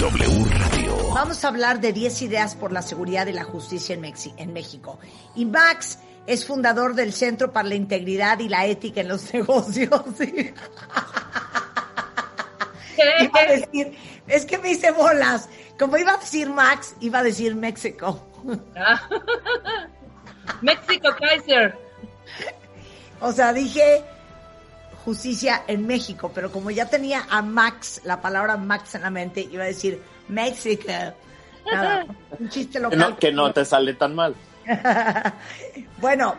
W Radio. Vamos a hablar de 10 ideas por la seguridad y la justicia en, Mexi en México. Y Max es fundador del Centro para la Integridad y la Ética en los Negocios. iba a decir, es que me hice bolas. Como iba a decir Max, iba a decir México. México Kaiser. O sea, dije justicia en México, pero como ya tenía a Max, la palabra Max en la mente, iba a decir México. Nada, un chiste local. Que no, que no te sale tan mal. bueno,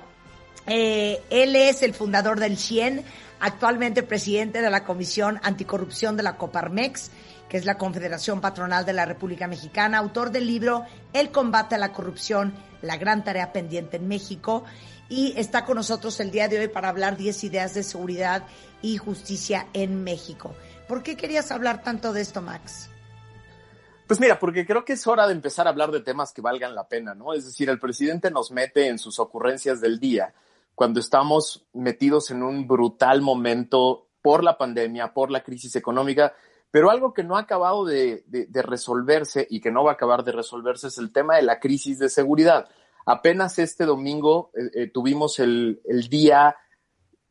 eh, él es el fundador del CIEN, actualmente presidente de la Comisión Anticorrupción de la Coparmex, que es la Confederación Patronal de la República Mexicana, autor del libro El combate a la corrupción, la gran tarea pendiente en México, y está con nosotros el día de hoy para hablar 10 ideas de seguridad y justicia en México. ¿Por qué querías hablar tanto de esto, Max? Pues mira, porque creo que es hora de empezar a hablar de temas que valgan la pena, ¿no? Es decir, el presidente nos mete en sus ocurrencias del día cuando estamos metidos en un brutal momento por la pandemia, por la crisis económica, pero algo que no ha acabado de, resolverse y que no va a acabar de resolverse es el tema de la crisis de seguridad. Apenas este domingo eh, eh, tuvimos el, el, día,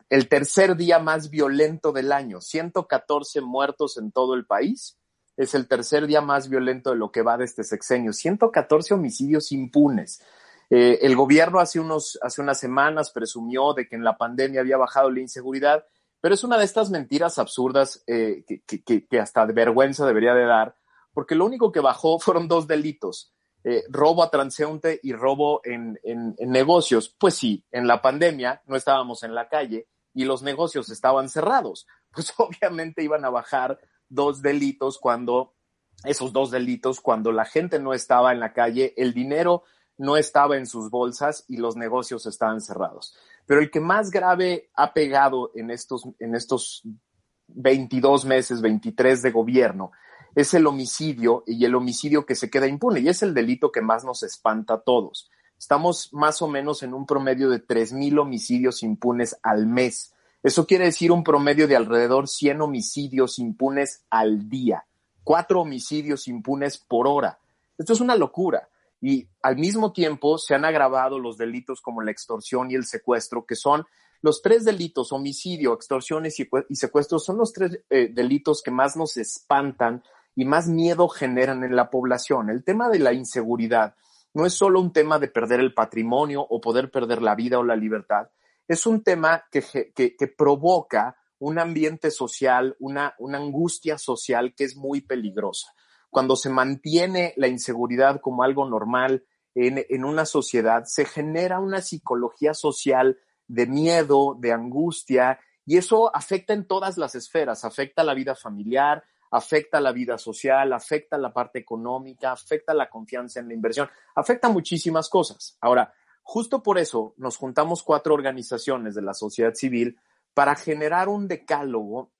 el tercer día más violento del año, 114 muertos en todo el país. Es el tercer día más violento de lo que va de este sexenio, 114 homicidios impunes. Eh, el gobierno hace, unos, hace unas semanas presumió de que en la pandemia había bajado la inseguridad, pero es una de estas mentiras absurdas que, que, que, hasta de vergüenza debería de dar, porque lo único que bajó fueron dos delitos, eh, robo a transeúnte y robo en, en, en, negocios. Pues sí, en la pandemia no estábamos en la calle y los negocios estaban cerrados. Pues obviamente iban a bajar dos delitos cuando, esos dos delitos, cuando la gente no estaba en la calle, el dinero no estaba en sus bolsas y los negocios estaban cerrados. Pero el que más grave ha pegado en estos, en estos 22 meses, 23 de gobierno, es el homicidio y el homicidio que se queda impune y es el delito que más nos espanta a todos. Estamos más o menos en un promedio de 3.000 homicidios impunes al mes. Eso quiere decir un promedio de alrededor 100 homicidios impunes al día, cuatro homicidios impunes por hora. Esto es una locura. Y al mismo tiempo se han agravado los delitos como la extorsión y el secuestro, que son los tres delitos, homicidio, extorsión y secuestro, son los tres eh, delitos que más nos espantan y más miedo generan en la población. El tema de la inseguridad no es solo un tema de perder el patrimonio o poder perder la vida o la libertad, es un tema que, provoca un ambiente social, una, una angustia social que es muy peligrosa. Cuando se mantiene la inseguridad como algo normal en, en una sociedad, se genera una psicología social de miedo, de angustia, y eso afecta en todas las esferas, afecta la vida familiar, afecta la vida social, afecta la parte económica, afecta la confianza en la inversión, afecta muchísimas cosas. Ahora, Justo por eso nos juntamos cuatro organizaciones de la sociedad civil para generar un decálogo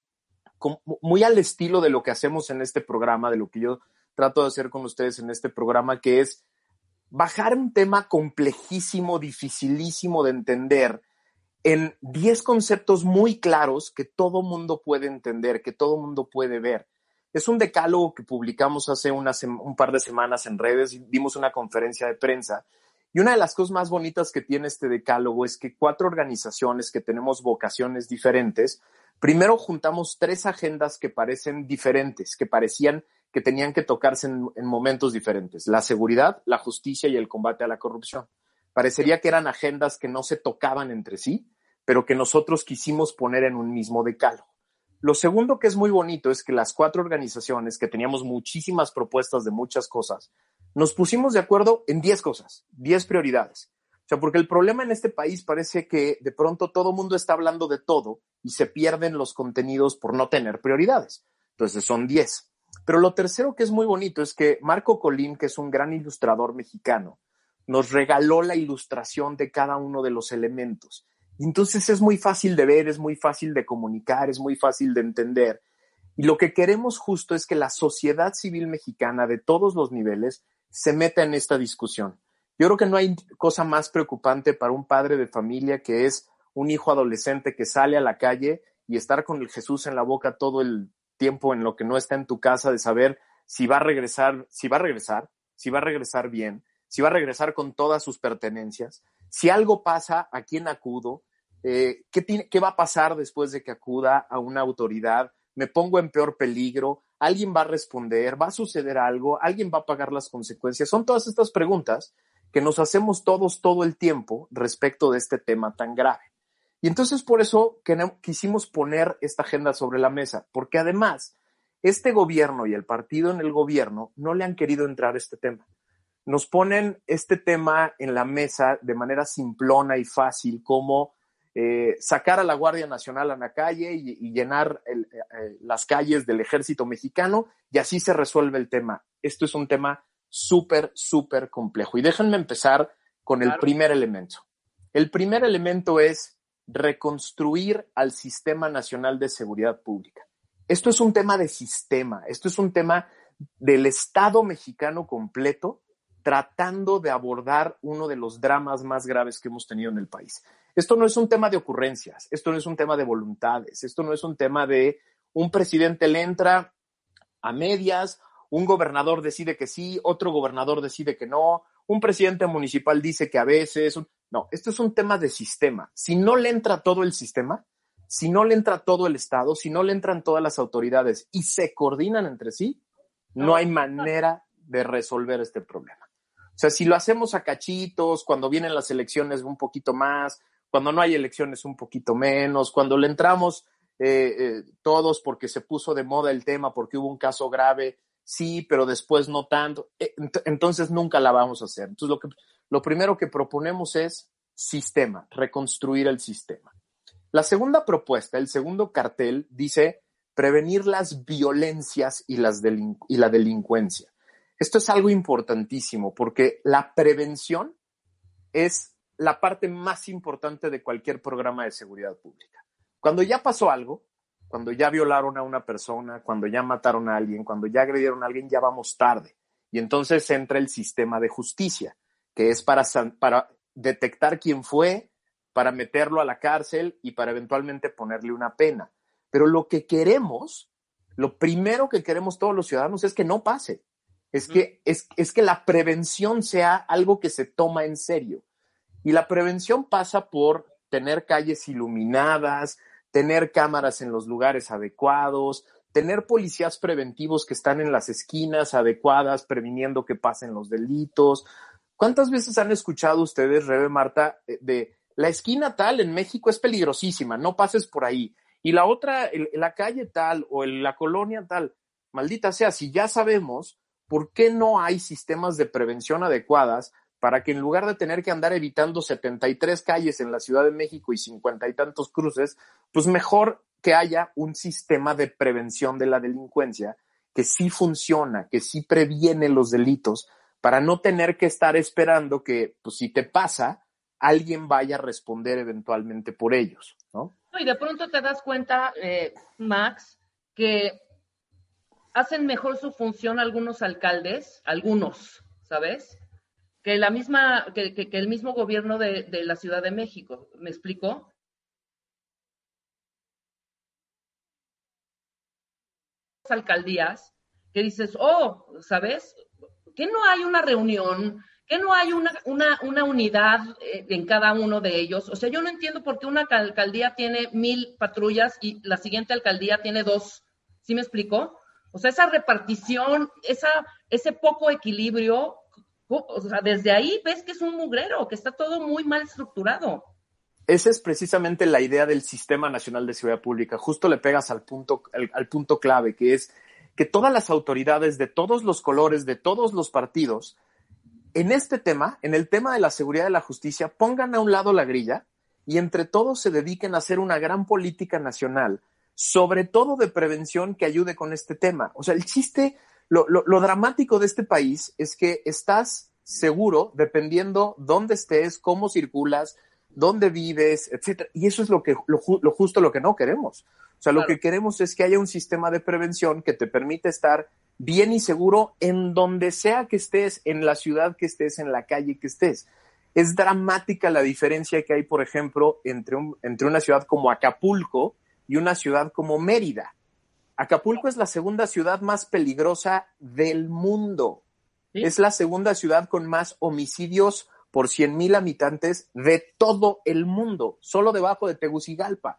muy al estilo de lo que hacemos en este programa, de lo que yo trato de hacer con ustedes en este programa, que es bajar un tema complejísimo, dificilísimo de entender en 10 conceptos muy claros que todo mundo puede entender, que todo mundo puede ver. Es un decálogo que publicamos hace un par de semanas en redes, dimos una conferencia de prensa y una de las cosas más bonitas que tiene este decálogo es que cuatro organizaciones que tenemos vocaciones diferentes, primero juntamos tres agendas que parecen diferentes, que parecían que tenían que tocarse en, en, momentos diferentes, la seguridad, la justicia y el combate a la corrupción. Parecería que eran agendas que no se tocaban entre sí, pero que nosotros quisimos poner en un mismo decalo. Lo segundo que es muy bonito es que las cuatro organizaciones, que teníamos muchísimas propuestas de muchas cosas, nos pusimos de acuerdo en 10 cosas, 10 prioridades. O sea, porque el problema en este país parece que de pronto todo mundo está hablando de todo y se pierden los contenidos por no tener prioridades. Entonces son 10. Pero lo tercero que es muy bonito es que Marco Colín, que es un gran ilustrador mexicano, nos regaló la ilustración de cada uno de los elementos. Entonces es muy fácil de ver, es muy fácil de comunicar, es muy fácil de entender. Y lo que queremos justo es que la sociedad civil mexicana de todos los niveles se meta en esta discusión. Yo creo que no hay cosa más preocupante para un padre de familia que es un hijo adolescente que sale a la calle y estar con el Jesús en la boca todo el tiempo en lo que no está en tu casa, de saber si va a regresar, si va a regresar, si va a regresar bien, si va a regresar con todas sus pertenencias, si algo pasa, ¿a quién acudo? Eh, ¿qué, tiene, ¿Qué va a pasar después de que acuda a una autoridad? ¿Me pongo en peor peligro? ¿Alguien va a responder? ¿Va a suceder algo? ¿Alguien va a pagar las consecuencias? Son todas estas preguntas que nos hacemos todos todo el tiempo respecto de este tema tan grave. Y entonces por eso quisimos poner esta agenda sobre la mesa, porque además este gobierno y el partido en el gobierno no le han querido entrar a este tema. Nos ponen este tema en la mesa de manera simplona y fácil, como eh, sacar a la Guardia Nacional a la calle y, y llenar el, eh, las calles del ejército mexicano y así se resuelve el tema. Esto es un tema súper, súper complejo. Y déjenme empezar con el primer elemento. El primer elemento es reconstruir al Sistema Nacional de Seguridad Pública. Esto es un tema de sistema, esto es un tema del Estado mexicano completo tratando de abordar uno de los dramas más graves que hemos tenido en el país. Esto no es un tema de ocurrencias, esto no es un tema de voluntades, esto no es un tema de un presidente le entra a medias un gobernador decide que sí, otro gobernador decide que no, un presidente municipal dice que a veces, no, esto es un tema de sistema. Si no le entra todo el sistema, si no le entra todo el Estado, si no le entran todas las autoridades y se coordinan entre sí, no hay manera de resolver este problema. O sea, si lo hacemos a cachitos, cuando vienen las elecciones un poquito más, cuando no hay elecciones un poquito menos, cuando le entramos eh, eh, todos porque se puso de moda el tema, porque hubo un caso grave, sí, pero después no tanto, eh, entonces nunca la vamos a hacer. Entonces lo, lo primero que proponemos es sistema, reconstruir el sistema. La segunda propuesta, el segundo cartel, dice prevenir las violencias y, las y la delincuencia. Esto es algo importantísimo porque la prevención es la parte más importante de cualquier programa de seguridad pública. Cuando ya pasó algo, cuando ya violaron a una persona, cuando ya mataron a alguien, cuando ya agredieron a alguien, ya vamos tarde. Y entonces entra el sistema de justicia, que es para, para detectar quién fue, para meterlo a la cárcel y para eventualmente ponerle una pena. Pero lo que queremos, lo primero que queremos todos los ciudadanos es que no pase. Es que, es, es que la prevención sea algo que se toma en serio. Y la prevención pasa por tener calles iluminadas, tener cámaras en los lugares adecuados, tener policías preventivos que están en las esquinas adecuadas, previniendo que pasen los delitos. ¿Cuántas veces han escuchado ustedes, Rebe Marta, de la esquina tal en México es peligrosísima, no pases por ahí? Y la otra, la calle tal o la colonia tal, maldita sea, si ya sabemos, ¿por qué no hay sistemas de prevención adecuadas para que en lugar de tener que andar evitando 73 calles en la Ciudad de México y cincuenta y tantos cruces, pues mejor que haya un sistema de prevención de la delincuencia que sí funciona, que sí previene los delitos, para no tener que estar esperando que, pues si te pasa, alguien vaya a responder eventualmente por ellos, ¿no? Y de pronto te das cuenta, eh, Max, que hacen mejor su función algunos alcaldes, algunos, ¿sabes? que la misma, que, que, el mismo gobierno de, de, la Ciudad de México. ¿Me explico? alcaldías que dices, oh, ¿sabes? Que no hay una reunión, que no hay una, una, una unidad eh, en cada uno de ellos. O sea, yo no entiendo por qué una alcaldía tiene mil patrullas y la siguiente alcaldía tiene dos. ¿Sí me explico? O sea, esa repartición, esa, ese poco equilibrio, o sea, desde ahí ves que es un mugrero, que está todo muy mal estructurado. Esa es precisamente la idea del Sistema Nacional de Seguridad Pública. Justo le pegas al punto, al punto clave, que es que todas las autoridades de todos los colores, de todos los partidos, en este tema, en el tema de la seguridad y la justicia, pongan a un lado la grilla y entre todos se dediquen a hacer una gran política nacional, sobre todo de prevención que ayude con este tema. O sea, el chiste, lo, dramático de este país es que estás seguro dependiendo dónde estés, cómo circulas, dónde vives, etcétera. Y eso es lo que, lo, justo lo que no queremos. O sea, lo que queremos es que haya un sistema de prevención que te permite estar bien y seguro en donde sea que estés, en la ciudad que estés, en la calle que estés. Es dramática la diferencia que hay, por ejemplo, entre, entre una ciudad como Acapulco y una ciudad como Mérida. Acapulco es la segunda ciudad más peligrosa del mundo. Es la segunda ciudad con más homicidios por 100 mil habitantes de todo el mundo, solo debajo de Tegucigalpa.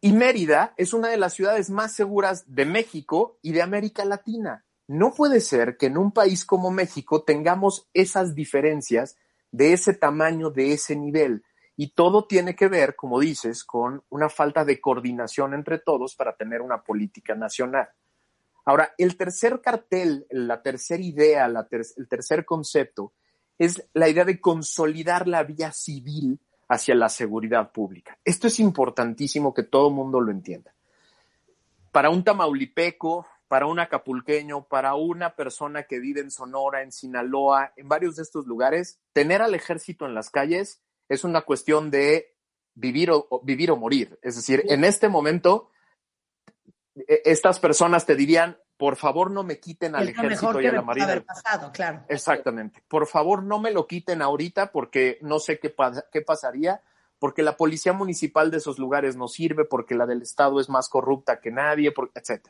Y Mérida es una de las ciudades más seguras de México y de América Latina. No puede ser que en un país como México tengamos esas diferencias de ese tamaño, de ese nivel. Y todo tiene que ver, como dices, con una falta de coordinación entre todos para tener una política nacional. Ahora, el tercer cartel, la tercera idea, el tercer concepto, es la idea de consolidar la vía civil hacia la seguridad pública. Esto es importantísimo que todo mundo lo entienda. Para un tamaulipeco, para un acapulqueño, para una persona que vive en Sonora, en Sinaloa, en varios de estos lugares, tener al ejército en las calles es una cuestión de vivir o, vivir o morir. Es decir, en este momento, e, estas personas te dirían, por favor no me quiten al ejército y a la marina. Pasado, claro. Exactamente. Por favor no me lo quiten ahorita porque no sé qué, qué pasaría, porque la policía municipal de esos lugares no sirve, porque la del Estado es más corrupta que nadie, etc.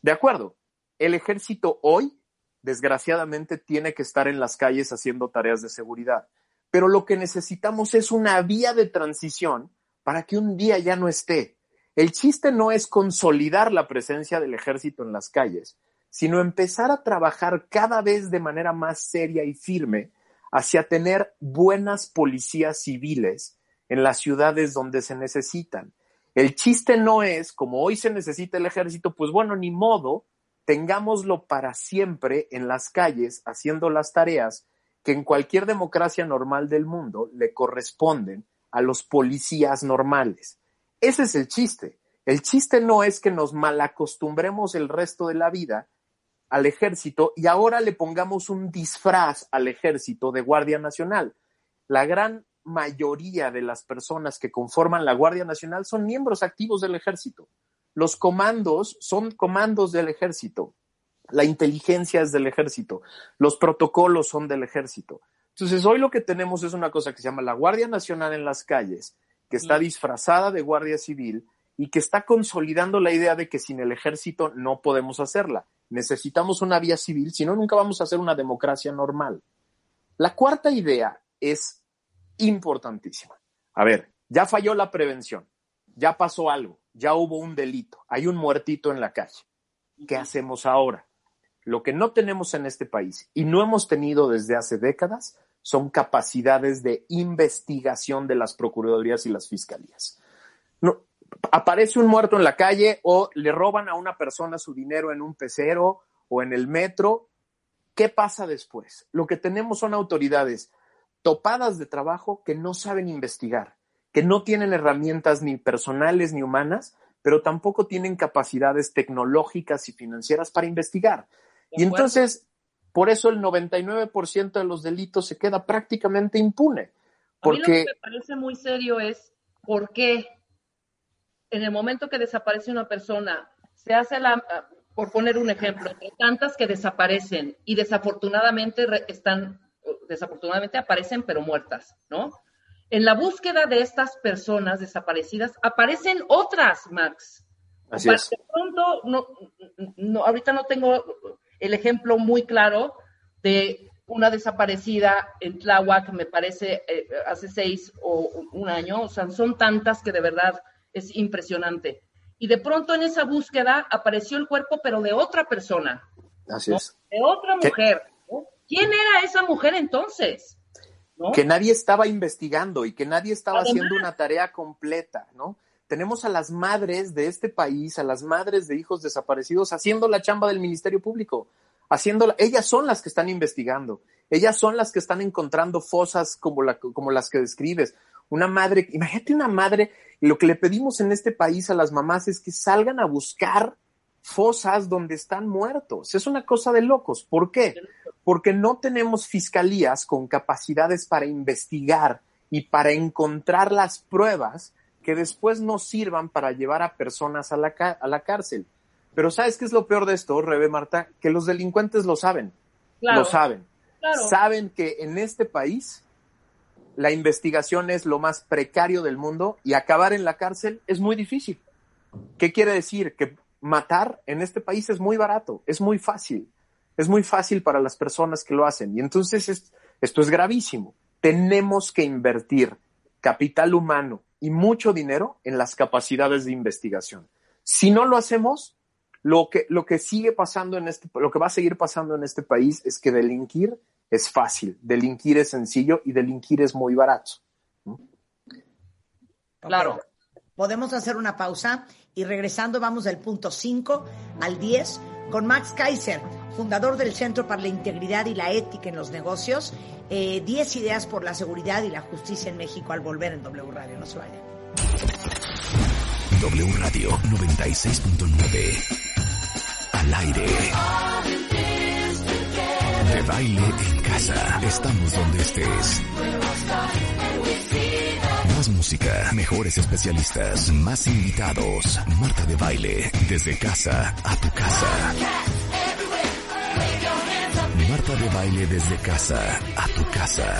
De acuerdo. El ejército hoy, desgraciadamente, tiene que estar en las calles haciendo tareas de seguridad. Pero lo que necesitamos es una vía de transición para que un día ya no esté el chiste no es consolidar la presencia del ejército en las calles, sino empezar a trabajar cada vez de manera más seria y firme hacia tener buenas policías civiles en las ciudades donde se necesitan. El chiste no es, como hoy se necesita el ejército, pues bueno, ni modo, tengámoslo para siempre en las calles haciendo las tareas que en cualquier democracia normal del mundo le corresponden a los policías normales. Ese es el chiste. El chiste no es que nos malacostumbremos el resto de la vida al ejército y ahora le pongamos un disfraz al ejército de Guardia Nacional. La gran mayoría de las personas que conforman la Guardia Nacional son miembros activos del ejército. Los comandos son comandos del ejército. La inteligencia es del ejército. Los protocolos son del ejército. Entonces, hoy lo que tenemos es una cosa que se llama la Guardia Nacional en las calles, que está disfrazada de Guardia Civil y que está consolidando la idea de que sin el ejército no podemos hacerla. Necesitamos una vía civil, si no, nunca vamos a hacer una democracia normal. La cuarta idea es importantísima. A ver, ya falló la prevención, ya pasó algo, ya hubo un delito, hay un muertito en la calle. ¿Qué hacemos ahora? Lo que no tenemos en este país y no hemos tenido desde hace décadas son capacidades de investigación de las procuradurías y las fiscalías. Aparece un muerto en la calle o le roban a una persona su dinero en un pecero o en el metro. ¿Qué pasa después? Lo que tenemos son autoridades topadas de trabajo que no saben investigar, que no tienen herramientas ni personales ni humanas, pero tampoco tienen capacidades tecnológicas y financieras para investigar. Y entonces por eso el 99% de los delitos se queda prácticamente impune. Porque... A mí lo que me parece muy serio es por qué en el momento que desaparece una persona, se hace la, por poner un ejemplo, tantas que desaparecen y desafortunadamente están, desafortunadamente aparecen pero muertas, ¿no? En la búsqueda de estas personas desaparecidas aparecen otras, Max. Así es. De pronto, no, no, ahorita no tengo el ejemplo muy claro de una desaparecida en Tláhuac, me parece, eh, hace seis o un año. O sea, son tantas que de verdad es impresionante. y de pronto en esa búsqueda apareció el cuerpo, pero de otra persona. Así es. De otra mujer. ¿Quién era esa mujer entonces? Que nadie estaba investigando y que nadie estaba haciendo una tarea completa, ¿no? Tenemos a las madres de este país, a las madres de hijos desaparecidos, haciendo la chamba del Ministerio Público, haciendo, ellas son las que están investigando, ellas son las que están encontrando fosas como, la, como las que describes. Una madre, imagínate una madre, lo que le pedimos en este país a las mamás es que salgan a buscar fosas donde están muertos. Es una cosa de locos. ¿Por qué? Porque no tenemos fiscalías con capacidades para investigar y para encontrar las pruebas que después nos sirvan para llevar a personas a la, a la cárcel. Pero ¿sabes qué es lo peor de esto, Rebe Marta? Que los delincuentes lo saben. Lo saben. Saben que en este país la investigación es lo más precario del mundo y acabar en la cárcel es muy difícil. ¿Qué quiere decir? Que matar en este país es muy barato, es muy fácil, es muy fácil para las personas que lo hacen. Y entonces esto es gravísimo. Tenemos que invertir capital humano y mucho dinero en las capacidades de investigación. Si no lo hacemos, lo que, lo que sigue pasando en este, lo que va a seguir pasando en este país es que delinquir es fácil, delinquir es sencillo y delinquir es muy barato. Claro. Podemos hacer una pausa y regresando vamos del punto 5 al 10 con Max Kaiser, fundador del Centro para la Integridad y la Ética en los Negocios. 10 eh, ideas por la seguridad y la justicia en México al volver en W Radio. No se vayan. W Radio 96.9 al aire. De baile en casa. Estamos donde estés. Música, mejores especialistas, más invitados. Marta de baile, desde casa a tu casa. Marta de baile desde casa a tu casa.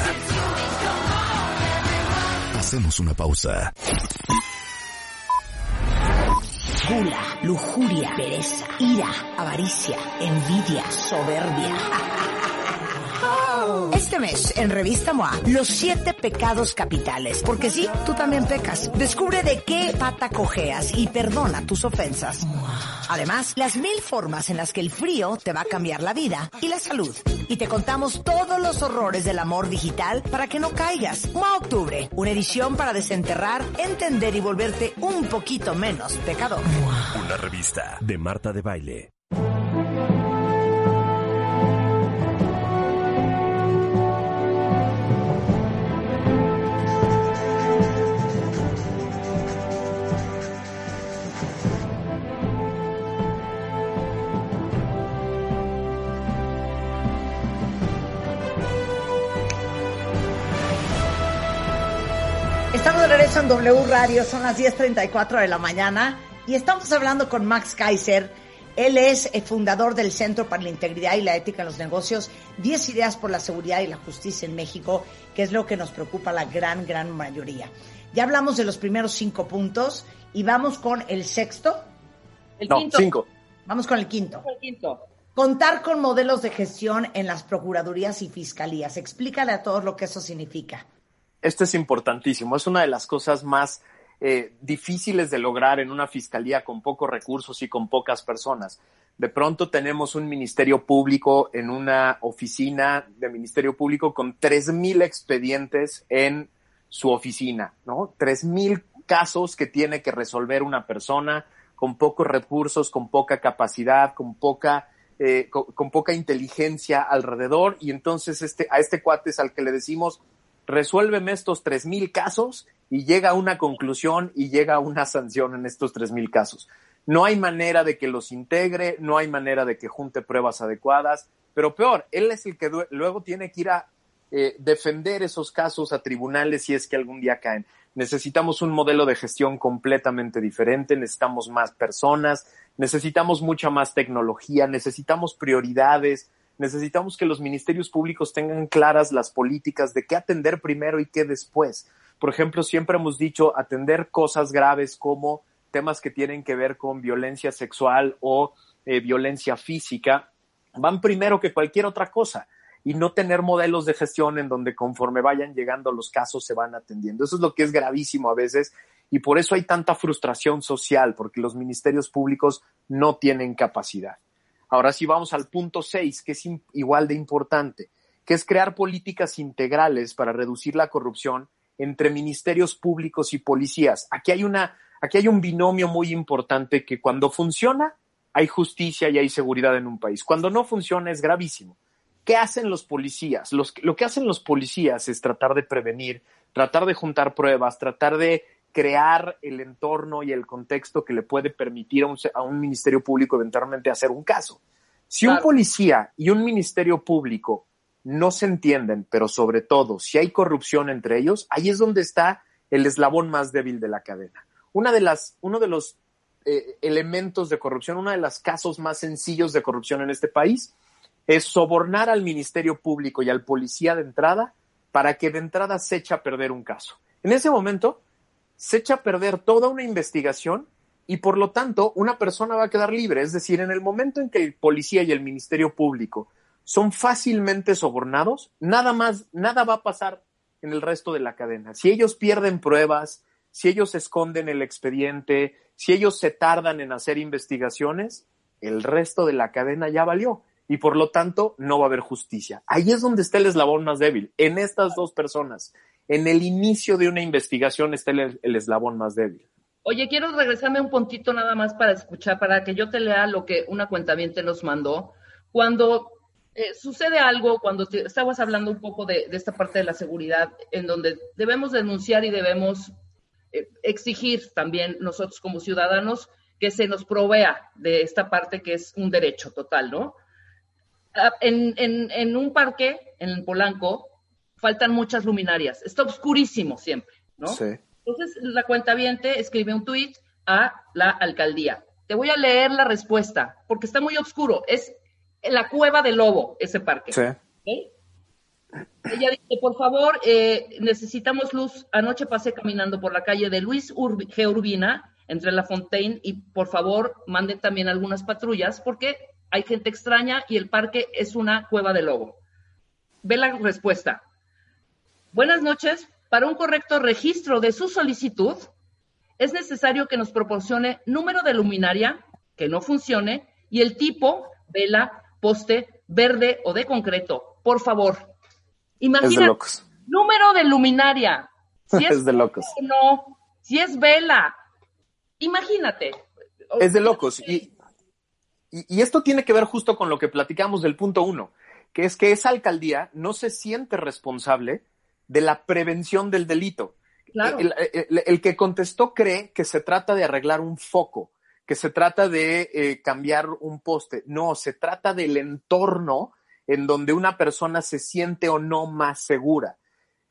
Hacemos una pausa. Gula, lujuria, pereza, ira, avaricia, envidia, soberbia. Este mes, en Revista MOA, los siete pecados capitales. Porque sí, tú también pecas. Descubre de qué pata cojeas y perdona tus ofensas. Además, las mil formas en las que el frío te va a cambiar la vida y la salud. Y te contamos todos los horrores del amor digital para que no caigas. MOA Octubre, una edición para desenterrar, entender y volverte un poquito menos pecador. Una revista de Marta de Baile. Estamos de regreso en W Radio, son las 10.34 de la mañana y estamos hablando con Max Kaiser. Él es el fundador del Centro para la Integridad y la Ética en los Negocios, 10 ideas por la seguridad y la justicia en México, que es lo que nos preocupa la gran, gran mayoría. Ya hablamos de los primeros cinco puntos y vamos con el sexto. El No, quinto. cinco. Vamos con el quinto. El quinto. Contar con modelos de gestión en las procuradurías y fiscalías. Explícale a todos lo que eso significa. Esto es importantísimo. Es una de las cosas más eh, difíciles de lograr en una fiscalía con pocos recursos y con pocas personas. De pronto tenemos un ministerio público en una oficina de ministerio público con 3.000 expedientes en su oficina, ¿no? 3.000 casos que tiene que resolver una persona con pocos recursos, con poca capacidad, con poca, eh, con, con poca inteligencia alrededor. Y entonces este, a este cuate es al que le decimos, resuélveme estos tres mil casos y llega a una conclusión y llega a una sanción en estos tres mil casos. No hay manera de que los integre, no hay manera de que junte pruebas adecuadas, pero peor, él es el que luego tiene que ir a eh, defender esos casos a tribunales si es que algún día caen. Necesitamos un modelo de gestión completamente diferente, necesitamos más personas, necesitamos mucha más tecnología, necesitamos prioridades, necesitamos que los ministerios públicos tengan claras las políticas de qué atender primero y qué después. Por ejemplo, siempre hemos dicho atender cosas graves como temas que tienen que ver con violencia sexual o eh, violencia física, van primero que cualquier otra cosa y no tener modelos de gestión en donde conforme vayan llegando los casos se van atendiendo. Eso es lo que es gravísimo a veces y por eso hay tanta frustración social, porque los ministerios públicos no tienen capacidad. Ahora sí vamos al punto 6, que es igual de importante, que es crear políticas integrales para reducir la corrupción entre ministerios públicos y policías. Aquí hay una, aquí hay un binomio muy importante que cuando funciona hay justicia y hay seguridad en un país. Cuando no funciona es gravísimo. ¿Qué hacen los policías? lo que hacen los policías es tratar de prevenir, tratar de juntar pruebas, tratar de crear el entorno y el contexto que le puede permitir a un, ministerio público eventualmente hacer un caso. Si un policía y un ministerio público no se entienden, pero sobre todo si hay corrupción entre ellos, ahí es donde está el eslabón más débil de la cadena. Una de las, uno de los eh, elementos de corrupción, uno de los casos más sencillos de corrupción en este país es sobornar al ministerio público y al policía de entrada para que de entrada se eche a perder un caso. En ese momento, se echa a perder toda una investigación y por lo tanto una persona va a quedar libre. Es decir, en el momento en que el policía y el Ministerio Público son fácilmente sobornados, nada más, nada va a pasar en el resto de la cadena. Si ellos pierden pruebas, si ellos esconden el expediente, si ellos se tardan en hacer investigaciones, el resto de la cadena ya valió y por lo tanto no va a haber justicia. Ahí es donde está el eslabón más débil, en estas dos personas en el inicio de una investigación está el, eslabón más débil. Oye, quiero regresarme un puntito nada más para escuchar, para que yo te lea lo que una cuentaviente nos mandó. Cuando eh, sucede algo, cuando estabas hablando un poco de, esta parte de la seguridad, en donde debemos denunciar y debemos eh, exigir también nosotros como ciudadanos que se nos provea de esta parte que es un derecho total, ¿no? Ah, en, en un parque, en Polanco, faltan muchas luminarias. Está oscurísimo siempre, ¿no? Sí. Entonces, la cuenta viente escribe un tuit a la alcaldía. Te voy a leer la respuesta, porque está muy oscuro. Es la cueva del lobo, ese parque. Sí. Ella dice, por favor, eh, necesitamos luz. Anoche pasé caminando por la calle de Luis G. Urbina, entre La Fontaine, y por favor, manden también algunas patrullas, porque hay gente extraña y el parque es una cueva de lobo. Ve la respuesta. Buenas noches. Para un correcto registro de su solicitud, es necesario que nos proporcione número de luminaria que no funcione y el tipo, vela, poste, verde o de concreto. Por favor. Imagina. Número de luminaria. Si es, de locos. No, si es vela. Imagínate. Es de locos. y, y esto tiene que ver justo con lo que platicamos del punto uno, que es que esa alcaldía no se siente responsable de la prevención del delito. El, que contestó cree que se trata de arreglar un foco, que se trata de eh, cambiar un poste. No, se trata del entorno en donde una persona se siente o no más segura.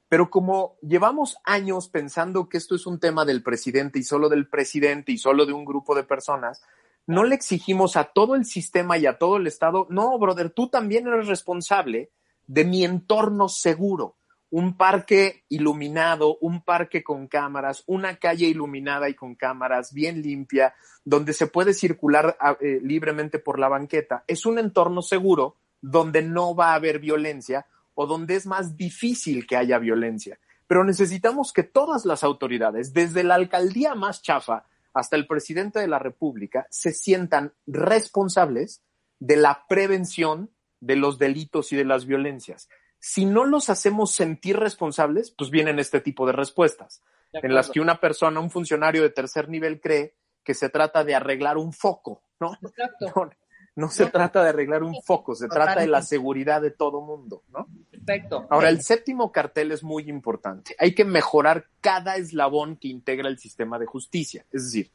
Pero como llevamos años pensando que esto es un tema del presidente y solo del presidente y solo de un grupo de personas, no le exigimos a todo el sistema y a todo el Estado, no, brother, tú también eres responsable de mi entorno seguro un parque iluminado, un parque con cámaras, una calle iluminada y con cámaras bien limpia, donde se puede circular ah, eh, libremente por la banqueta. Es un entorno seguro donde no va a haber violencia o donde es más difícil que haya violencia. Pero necesitamos que todas las autoridades, desde la alcaldía más chafa hasta el presidente de la República, se sientan responsables de la prevención de los delitos y de las violencias si no los hacemos sentir responsables, pues vienen este tipo de respuestas, en las que una persona, un funcionario de tercer nivel cree que se trata de arreglar un foco, ¿no? Exacto. No, se trata de arreglar un foco, se trata de la seguridad de todo mundo, ¿no? Perfecto. Ahora, el séptimo cartel es muy importante. Hay que mejorar cada eslabón que integra el sistema de justicia. Es decir,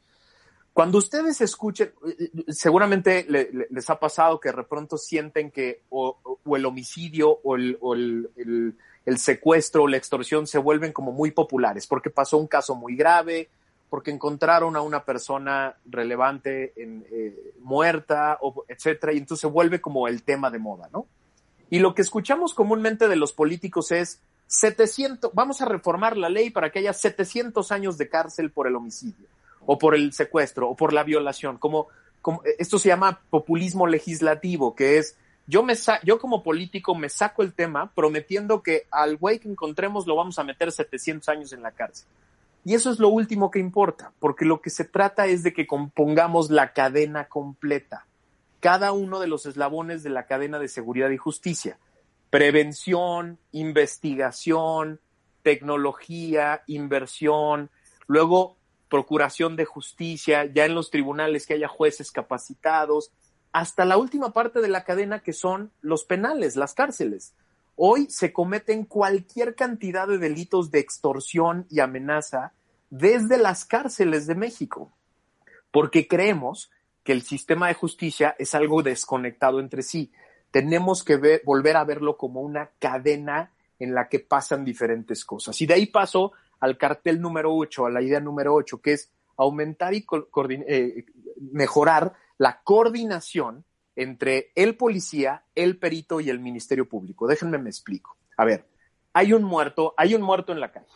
cuando ustedes escuchen, seguramente les ha pasado que de pronto sienten que o, el homicidio o, el, secuestro o la extorsión se vuelven como muy populares porque pasó un caso muy grave, porque encontraron a una persona relevante en, eh, muerta, o, etcétera, y entonces se vuelve como el tema de moda, ¿no? Y lo que escuchamos comúnmente de los políticos es 700, vamos a reformar la ley para que haya 700 años de cárcel por el homicidio o por el secuestro o por la violación. Como, como esto se llama populismo legislativo, que es yo, me yo como político me saco el tema prometiendo que al güey que encontremos lo vamos a meter 700 años en la cárcel. Y eso es lo último que importa, porque lo que se trata es de que compongamos la cadena completa, cada uno de los eslabones de la cadena de seguridad y justicia. Prevención, investigación, tecnología, inversión, luego procuración de justicia, ya en los tribunales que haya jueces capacitados, hasta la última parte de la cadena que son los penales, las cárceles. Hoy se cometen cualquier cantidad de delitos de extorsión y amenaza desde las cárceles de México, porque creemos que el sistema de justicia es algo desconectado entre sí. Tenemos que volver a verlo como una cadena en la que pasan diferentes cosas. Y de ahí paso al cartel número 8, a la idea número 8, que es aumentar y eh, mejorar la coordinación entre el policía, el perito y el Ministerio Público. Déjenme me explico. A ver, hay un muerto, hay un muerto en la calle.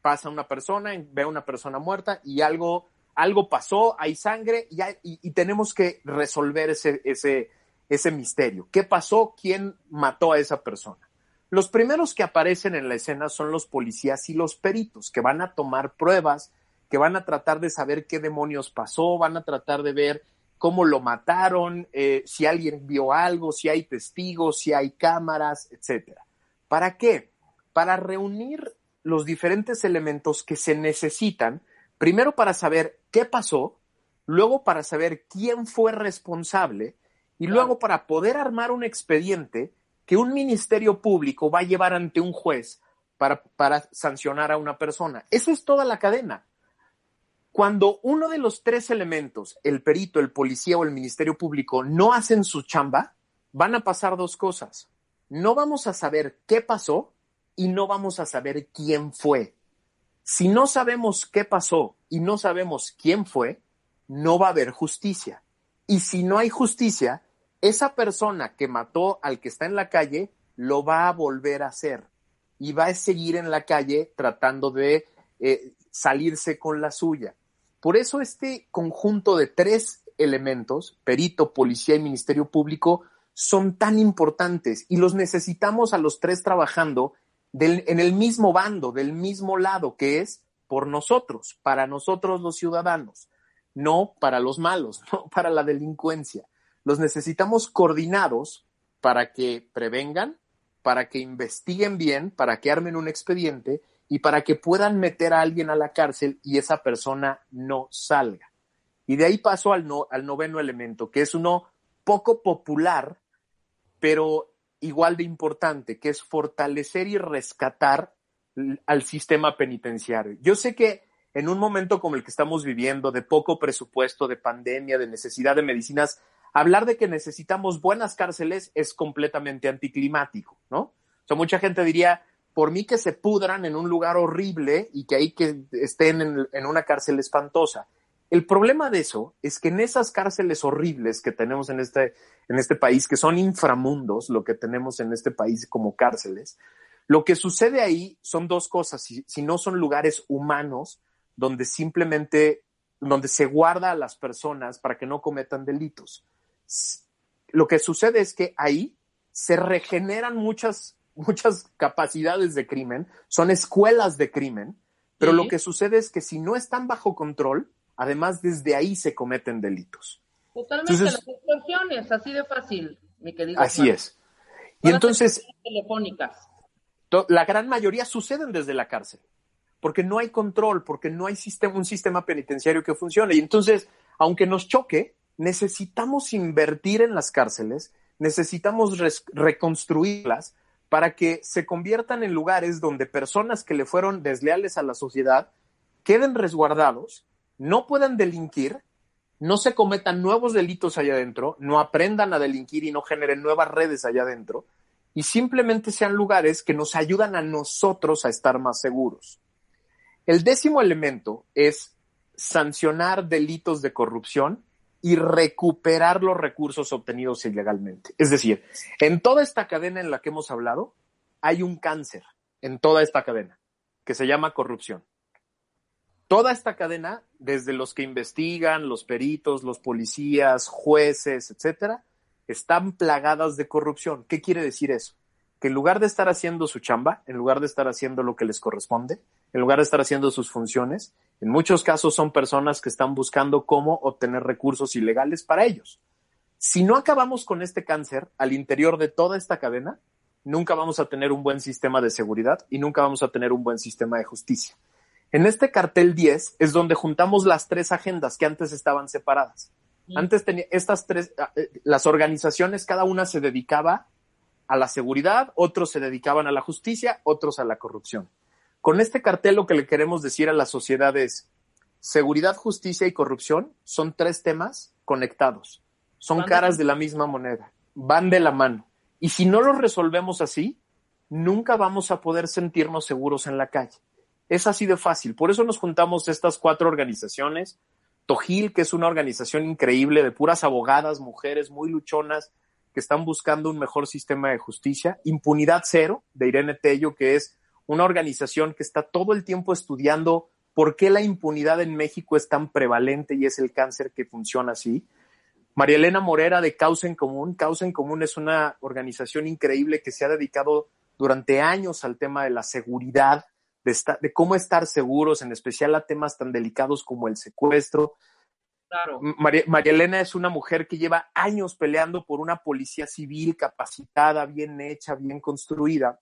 Pasa una persona, ve a una persona muerta y algo, algo pasó, hay sangre y, y, tenemos que resolver ese, ese, ese misterio. ¿Qué pasó? ¿Quién mató a esa persona? Los primeros que aparecen en la escena son los policías y los peritos, que van a tomar pruebas, que van a tratar de saber qué demonios pasó, van a tratar de ver cómo lo mataron, eh, si alguien vio algo, si hay testigos, si hay cámaras, etcétera. ¿Para qué? Para reunir los diferentes elementos que se necesitan, primero para saber qué pasó, luego para saber quién fue responsable y luego para poder armar un expediente que un ministerio público va a llevar ante un juez para, para sancionar a una persona. Esa es toda la cadena. Cuando uno de los tres elementos, el perito, el policía o el ministerio público, no hacen su chamba, van a pasar dos cosas. No vamos a saber qué pasó y no vamos a saber quién fue. Si no sabemos qué pasó y no sabemos quién fue, no va a haber justicia. Y si no hay justicia, esa persona que mató al que está en la calle lo va a volver a hacer y va a seguir en la calle tratando de eh, salirse con la suya. Por eso este conjunto de tres elementos, perito, policía y ministerio público, son tan importantes y los necesitamos a los tres trabajando en el mismo bando, del mismo lado, que es por nosotros, para nosotros los ciudadanos, no para los malos, no para la delincuencia. Los necesitamos coordinados para que prevengan, para que investiguen bien, para que armen un expediente y para que puedan meter a alguien a la cárcel y esa persona no salga. Y de ahí paso al, al noveno elemento, que es uno poco popular, pero igual de importante, que es fortalecer y rescatar al sistema penitenciario. Yo sé que en un momento como el que estamos viviendo, de poco presupuesto, de pandemia, de necesidad de medicinas, hablar de que necesitamos buenas cárceles es completamente anticlimático, ¿no? O sea, mucha gente diría, por mí que se pudran en un lugar horrible y que ahí que estén en, una cárcel espantosa. El problema de eso es que en esas cárceles horribles que tenemos en este, en este país, que son inframundos, lo que tenemos en este país como cárceles, lo que sucede ahí son dos cosas, si, si no son lugares humanos donde simplemente, donde se guarda a las personas para que no cometan delitos. Lo que sucede es que ahí se regeneran muchas muchas capacidades de crimen, son escuelas de crimen, pero lo que sucede es que si no están bajo control, además desde ahí se cometen delitos. Totalmente, las extorsiones, así de fácil, mi querido. Así es. Y entonces... Telefónicas. La gran mayoría suceden desde la cárcel, porque no hay control, porque no hay sistema, un sistema penitenciario que funcione. Y entonces, aunque nos choque, necesitamos invertir en las cárceles, necesitamos reconstruirlas para que se conviertan en lugares donde personas que le fueron desleales a la sociedad queden resguardados, no puedan delinquir, no se cometan nuevos delitos allá adentro, no aprendan a delinquir y no generen nuevas redes allá adentro, y simplemente sean lugares que nos ayudan a nosotros a estar más seguros. El décimo elemento es sancionar delitos de corrupción y recuperar los recursos obtenidos ilegalmente. Es decir, en toda esta cadena en la que hemos hablado, hay un cáncer en toda esta cadena que se llama corrupción. Toda esta cadena, desde los que investigan, los peritos, los policías, jueces, etcétera, están plagadas de corrupción. ¿Qué quiere decir eso? Que en lugar de estar haciendo su chamba, en lugar de estar haciendo lo que les corresponde, en lugar de estar haciendo sus funciones. En muchos casos son personas que están buscando cómo obtener recursos ilegales para ellos. Si no acabamos con este cáncer al interior de toda esta cadena, nunca vamos a tener un buen sistema de seguridad y nunca vamos a tener un buen sistema de justicia. En este cartel 10 es donde juntamos las tres agendas que antes estaban separadas. Antes tenía estas tres, ah, eh, las organizaciones, cada una se dedicaba a la seguridad, otros se dedicaban a la justicia, otros a la corrupción. Con este cartel lo que le queremos decir a la sociedad es, seguridad, justicia y corrupción son tres temas conectados, son caras de la misma moneda, van de la mano. Y si no los resolvemos así, nunca vamos a poder sentirnos seguros en la calle. Es así de fácil. Por eso nos juntamos estas cuatro organizaciones. Tojil, que es una organización increíble de puras abogadas, mujeres muy luchonas que están buscando un mejor sistema de justicia. Impunidad Cero, de Irene Tello, que es una organización que está todo el tiempo estudiando por qué la impunidad en México es tan prevalente y es el cáncer que funciona así. María Elena Morera de Causa en Común. Causa en Común es una organización increíble que se ha dedicado durante años al tema de la seguridad de, cómo estar seguros, en especial a temas tan delicados como el secuestro. Claro. María, Elena es una mujer que lleva años peleando por una policía civil capacitada, bien hecha, bien construida.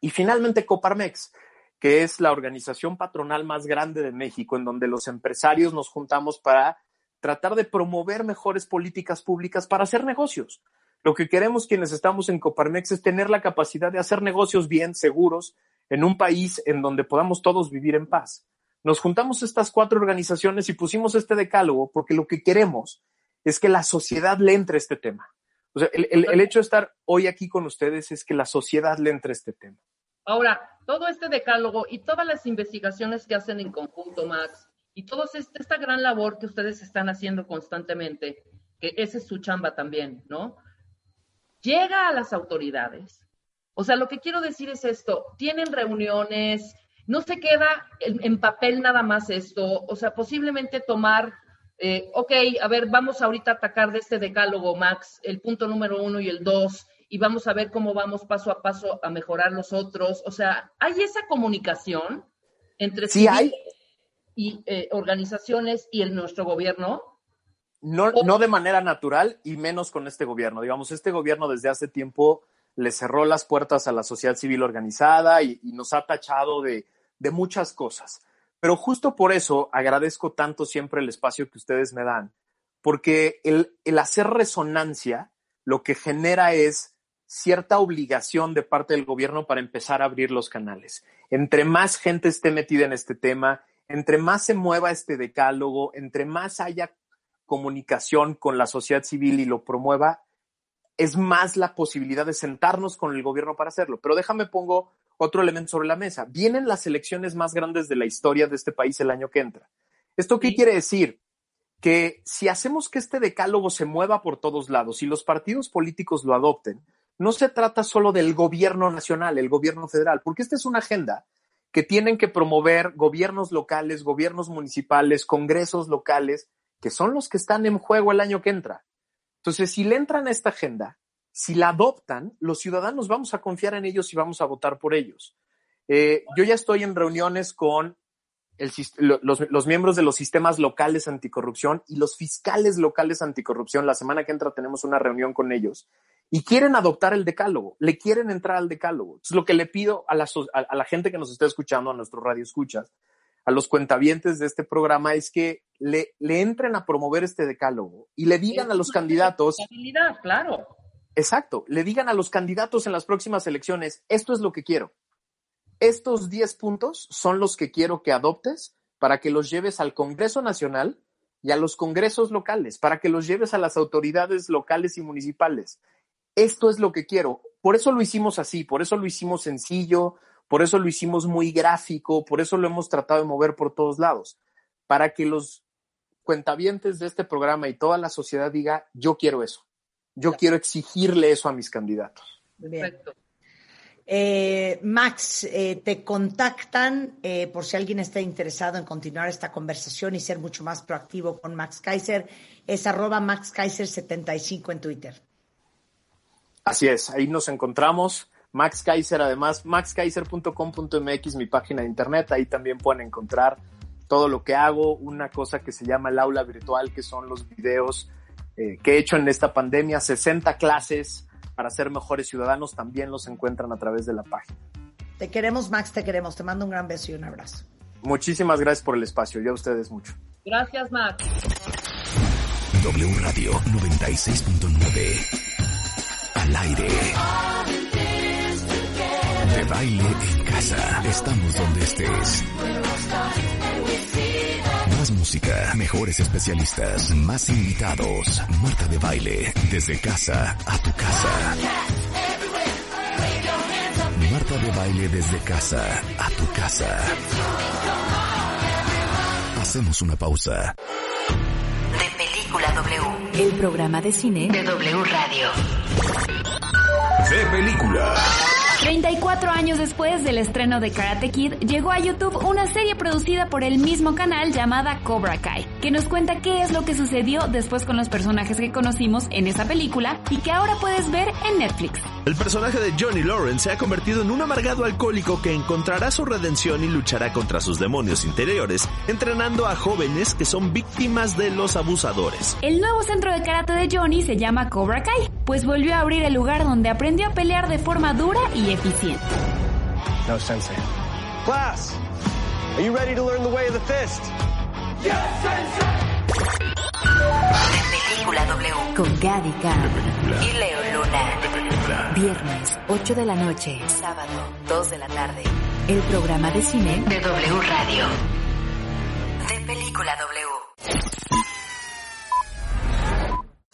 Y finalmente Coparmex, que es la organización patronal más grande de México, en donde los empresarios nos juntamos para tratar de promover mejores políticas públicas para hacer negocios. Lo que queremos quienes estamos en Coparmex es tener la capacidad de hacer negocios bien, seguros, en un país en donde podamos todos vivir en paz. Nos juntamos estas cuatro organizaciones y pusimos este decálogo porque lo que queremos es que la sociedad le entre este tema. O sea, el, hecho de estar hoy aquí con ustedes es que la sociedad le entre este tema. Ahora, todo este decálogo y todas las investigaciones que hacen en conjunto, Max, y toda este, esta gran labor que ustedes están haciendo constantemente, que esa es su chamba también, ¿no? Llega a las autoridades o sea, lo que quiero decir es esto, tienen reuniones, no se queda en, papel nada más esto, o sea, posiblemente tomar, eh, ok, a ver, vamos ahorita a atacar de este decálogo, Max, el punto número uno y el dos, y vamos a ver cómo vamos paso a paso a mejorar los otros. O sea, ¿hay esa comunicación entre sí hay. y eh, organizaciones y el, nuestro gobierno? No, no de manera natural y menos con este gobierno. Digamos, este gobierno desde hace tiempo le cerró las puertas a la sociedad civil organizada y, nos ha tachado de, muchas cosas. Pero justo por eso agradezco tanto siempre el espacio que ustedes me dan, porque el, el hacer resonancia lo que genera es cierta obligación de parte del gobierno para empezar a abrir los canales. Entre más gente esté metida en este tema, entre más se mueva este decálogo, entre más haya comunicación con la sociedad civil y lo promueva, es más la posibilidad de sentarnos con el gobierno para hacerlo. Pero déjame pongo otro elemento sobre la mesa. Vienen las elecciones más grandes de la historia de este país el año que entra. ¿Esto qué quiere decir? Que si hacemos que este decálogo se mueva por todos lados y los partidos políticos lo adopten, no se trata solo del gobierno nacional, el gobierno federal, porque esta es una agenda que tienen que promover gobiernos locales, gobiernos municipales, congresos locales, que son los que están en juego el año que entra. Entonces, si le entran a esta agenda, si la adoptan, los ciudadanos vamos a confiar en ellos y vamos a votar por ellos. Eh, yo ya estoy en reuniones con los, miembros de los sistemas locales anticorrupción y los fiscales locales anticorrupción. La semana que entra tenemos una reunión con ellos y quieren adoptar el decálogo, le quieren entrar al decálogo. Es lo que le pido a la, a la gente que nos está escuchando, a nuestro radio escuchas, a los cuentavientes de este programa es que le, le entren a promover este decálogo y le digan a los candidatos. Claro. Exacto, le digan a los candidatos en las próximas elecciones, esto es lo que quiero. Estos 10 puntos son los que quiero que adoptes para que los lleves al Congreso Nacional y a los congresos locales, para que los lleves a las autoridades locales y municipales. Esto es lo que quiero. Por eso lo hicimos así, por eso lo hicimos sencillo, por eso lo hicimos muy gráfico, por eso lo hemos tratado de mover por todos lados, para que los cuentavientes de este programa y toda la sociedad diga, yo quiero eso, yo quiero exigirle eso a mis candidatos. Perfecto. Eh, Max, eh, te contactan eh, por si alguien está interesado en continuar esta conversación y ser mucho más proactivo con Max Kaiser. Es arroba Max Kaiser 75 en Twitter. Así es, ahí nos encontramos Max Kaiser, además, maxkaiser.com.mx, mi página de internet, ahí también pueden encontrar todo lo que hago, una cosa que se llama el aula virtual, que son los videos eh, que he hecho en esta pandemia, 60 clases para ser mejores ciudadanos, también los encuentran a través de la página. Te queremos, Max, te queremos. Te mando un gran beso y un abrazo. Muchísimas gracias por el espacio, yo a ustedes mucho. Gracias, Max. W Radio 96.9. Al aire. De baile en casa. Estamos donde estés. Más música, mejores especialistas, más invitados. Marta de baile, desde casa a tu casa. Marta de baile desde casa a tu casa. Hacemos una pausa. De Película W. El programa de cine De W Radio. De película. 34 años después del estreno de Karate Kid, llegó a YouTube una serie producida por el mismo canal llamada Cobra Kai, que nos cuenta qué es lo que sucedió después con los personajes que conocimos en esa película y que ahora puedes ver en Netflix. El personaje de Johnny Lawrence se ha convertido en un amargado alcohólico que encontrará su redención y luchará contra sus demonios interiores, entrenando a jóvenes que son víctimas de los abusadores. El nuevo centro de karate de Johnny se llama Cobra Kai, pues volvió a abrir el lugar donde aprendió a pelear de forma dura y eficiente. No sensei. Class, are you ready to learn the way of the fist? De Película W. con Gaby Khan. Y Leo Luna. Viernes, 8 de la noche. Sábado, 2 de la tarde. El programa de cine De W Radio. De Película W.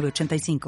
906985.